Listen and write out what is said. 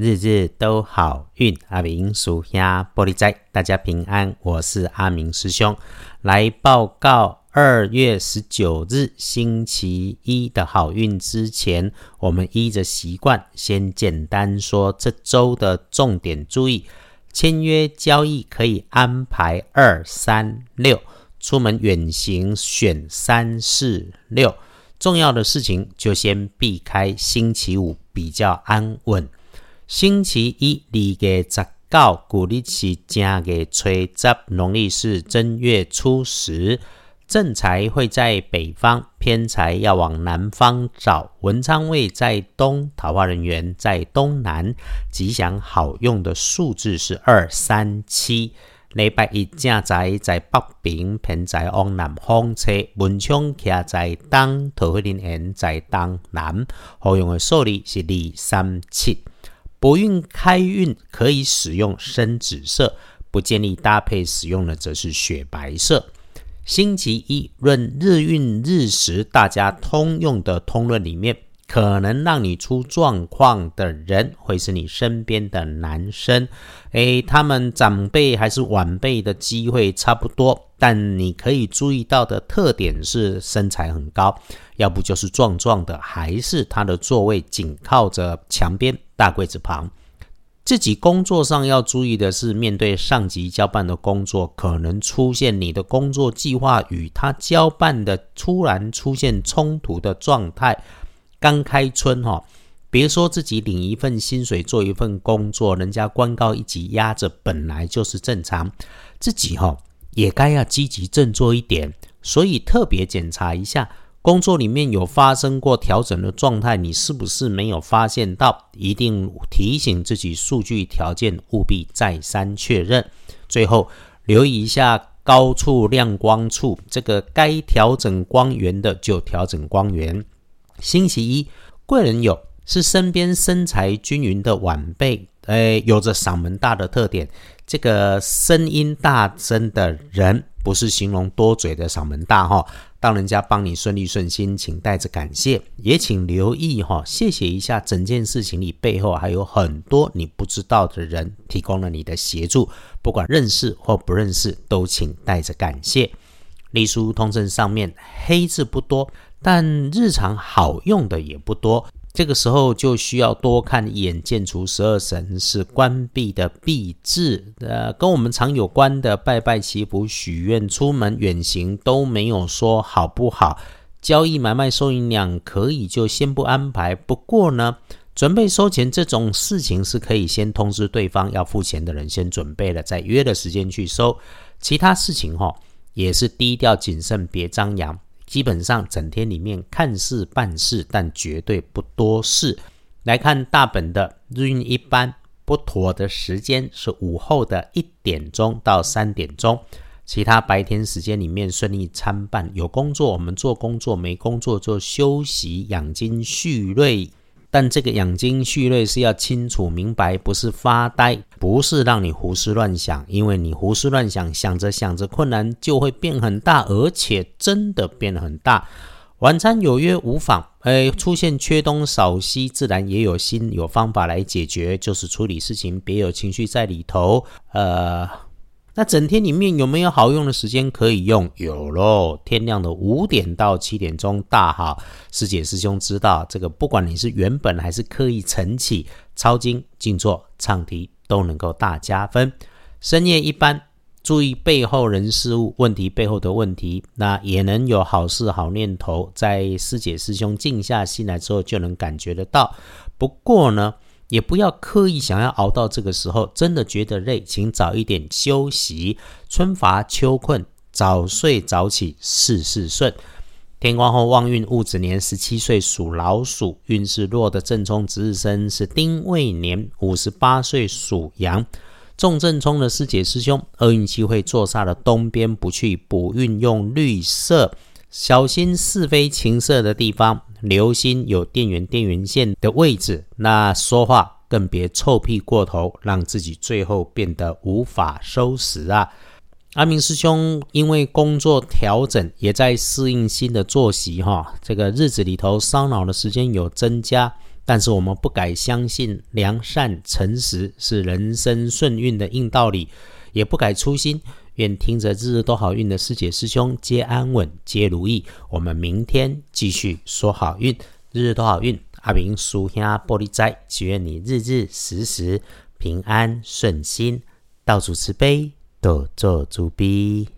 日日都好运。阿明属下玻璃仔，大家平安。我是阿明师兄，来报告二月十九日星期一的好运之前，我们依着习惯先简单说这周的重点注意。签约交易可以安排二三六，出门远行选三四六。重要的事情就先避开星期五，比较安稳。星期一，二月十九，古历是正月初十，农历是正月初十。正财会在北方，偏财要往南方找。文昌位在东，桃花人员在东南。吉祥好用的数字是二三七。礼拜一正财在北边，偏财往南方车。文昌徛在东，桃花人缘在东南。好用的数字是二三七。博运开运可以使用深紫色，不建议搭配使用的则是雪白色。星期一论日运日时，大家通用的通论里面，可能让你出状况的人，会是你身边的男生。诶，他们长辈还是晚辈的机会差不多，但你可以注意到的特点是身材很高，要不就是壮壮的，还是他的座位紧靠着墙边大柜子旁。自己工作上要注意的是，面对上级交办的工作，可能出现你的工作计划与他交办的突然出现冲突的状态。刚开春哈，别说自己领一份薪水做一份工作，人家官高一级压着，本来就是正常。自己哈也该要积极振作一点，所以特别检查一下。工作里面有发生过调整的状态，你是不是没有发现到？一定提醒自己，数据条件务必再三确认。最后留意一下高处亮光处，这个该调整光源的就调整光源。星期一贵人有是身边身材均匀的晚辈，诶，有着嗓门大的特点。这个声音大声的人，不是形容多嘴的嗓门大哈。当人家帮你顺利顺心，请带着感谢，也请留意哈，谢谢一下。整件事情里背后还有很多你不知道的人提供了你的协助，不管认识或不认识，都请带着感谢。隶书通证上面黑字不多，但日常好用的也不多。这个时候就需要多看一眼，见除十二神是关闭的闭字，呃，跟我们常有关的拜拜祈福、许愿、出门远行都没有说好不好。交易买卖收银两可以就先不安排。不过呢，准备收钱这种事情是可以先通知对方要付钱的人先准备了，再约的时间去收。其他事情哈，也是低调谨慎，别张扬。基本上整天里面看事办事，但绝对不多事。来看大本的日运一般不妥的时间是午后的一点钟到三点钟，其他白天时间里面顺利参半。有工作我们做工作，没工作做休息养精蓄锐。但这个养精蓄锐是要清楚明白，不是发呆，不是让你胡思乱想，因为你胡思乱想，想着想着困难就会变很大，而且真的变很大。晚餐有约无妨，哎，出现缺东少西，自然也有心有方法来解决，就是处理事情别有情绪在里头，呃。那整天里面有没有好用的时间可以用？有喽，天亮的五点到七点钟大好。师姐师兄知道这个，不管你是原本还是刻意晨起、抄经、静坐、唱题，都能够大加分。深夜一般注意背后人事物问题背后的问题，那也能有好事好念头，在师姐师兄静下心来之后就能感觉得到。不过呢。也不要刻意想要熬到这个时候，真的觉得累，请早一点休息。春乏秋困，早睡早起，事事顺。天光后旺运戊子年，十七岁属老鼠，运势弱的正冲值日生是丁未年，五十八岁属羊。重正冲的师姐师兄，厄运期会坐煞的东边不去补运，用绿色，小心是非情色的地方。留心有电源、电源线的位置，那说话更别臭屁过头，让自己最后变得无法收拾啊！阿明师兄因为工作调整，也在适应新的作息哈，这个日子里头烧脑的时间有增加，但是我们不改相信良善诚实是人生顺运的硬道理，也不改初心。愿听着日日都好运的师姐师兄皆安稳，皆如意。我们明天继续说好运，日日都好运。阿明叔兄玻璃斋，祈愿你日日时时平安顺心，到处慈悲，多做主逼。